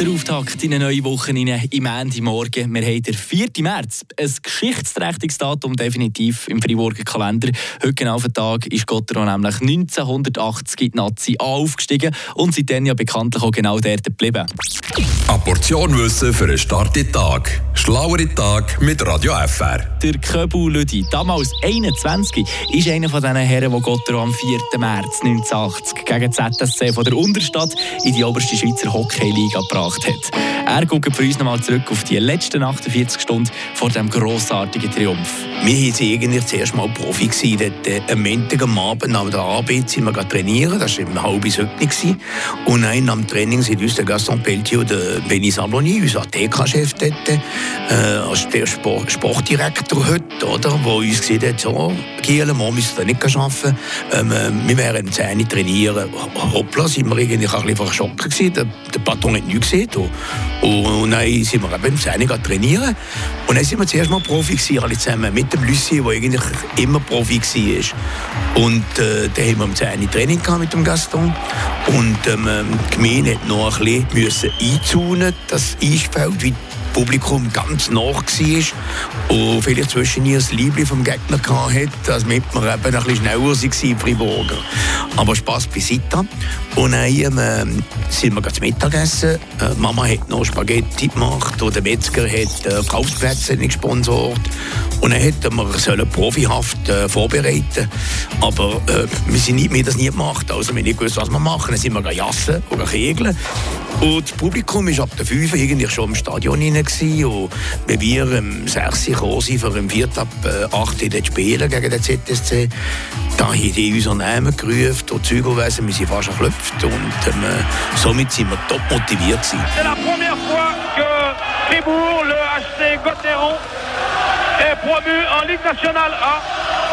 Der Auftakt in eine neue Woche rein, im Ende Morgen. Wir haben den 4. März. Ein geschichtsträchtiges Datum definitiv im Freiburger Kalender. Heute genau auf den Tag ist Gotteron nämlich 1980 in die Nazi aufgestiegen und seitdem ja bekanntlich auch genau dort geblieben. Eine Portion Wissen für einen starken Tag. Schlauere Tag mit Radio FR. Der Köbu Lüdi, damals 21, ist einer von diesen Herren, die Gotteron am 4. März 1980 gegen ZSC von der Unterstadt in die oberste Schweizer Hockey-Liga gebracht hat. Er guckt für uns nochmal zurück auf die letzten 48 Stunden vor diesem grossartigen Triumph. Wir waren eigentlich zuerst mal Profi. Gewesen. Dort, am Montag am Abend nach der Arbeit sind wir trainieren. Das war im halb bis heute nicht. Und dann am Training sind uns der Gaston Pelletier und der Benny Sabloni, unser TK-Chef dort, äh, als der Sport Sportdirektor heute, oder, der uns gesagt hat, so, Kiel, morgen müssen wir nicht arbeiten. Ähm, äh, wir werden um 10 Uhr trainieren. Hoppla, sind wir eigentlich ein bisschen verschockt. Der, der Patron hat nichts gesehen. Und, und dann sind wir eben 10 Uhr trainieren. Und dann sind wir zuerst mal Profi gewesen, alle zusammen, mit dem Lucie, der eigentlich immer Profi war. Und äh, dann haben wir um 10 Uhr Training mit dem Gaston. Und ähm, die Gemeinde hat noch ein bisschen einzunen, das Eisfeld, Publikum ganz nach war und vielleicht zwischen ihr das Liebling vom Gegner hatte, damit wir eben ein bisschen schneller waren, Friburger. Aber Spass beiseite. Und dann ähm, sind wir zum Mittagessen. Äh, Mama hat noch Spaghetti gemacht und der Metzger hat äh, Kaufplätze gesponsert. Und dann hätten wir sollen profihaft äh, vorbereiten Aber äh, wir, sind nicht, wir haben das nie gemacht. Also wir haben nicht gewusst, was wir machen. Dann sind wir jassen oder kegeln. Und das Publikum war ab der 5 eigentlich schon im Stadion rein. Und wenn wir um 6 Uhr gekommen für im 4 ab 8 Uhr spielen gegen den ZSC, da haben die unseren Namen gerufen und Zügelwesen, wir sind fast erklopft. Und ähm, somit sind wir top motiviert. Que Fribourg, le HC Gotteron, est promu en Ligue nationale A.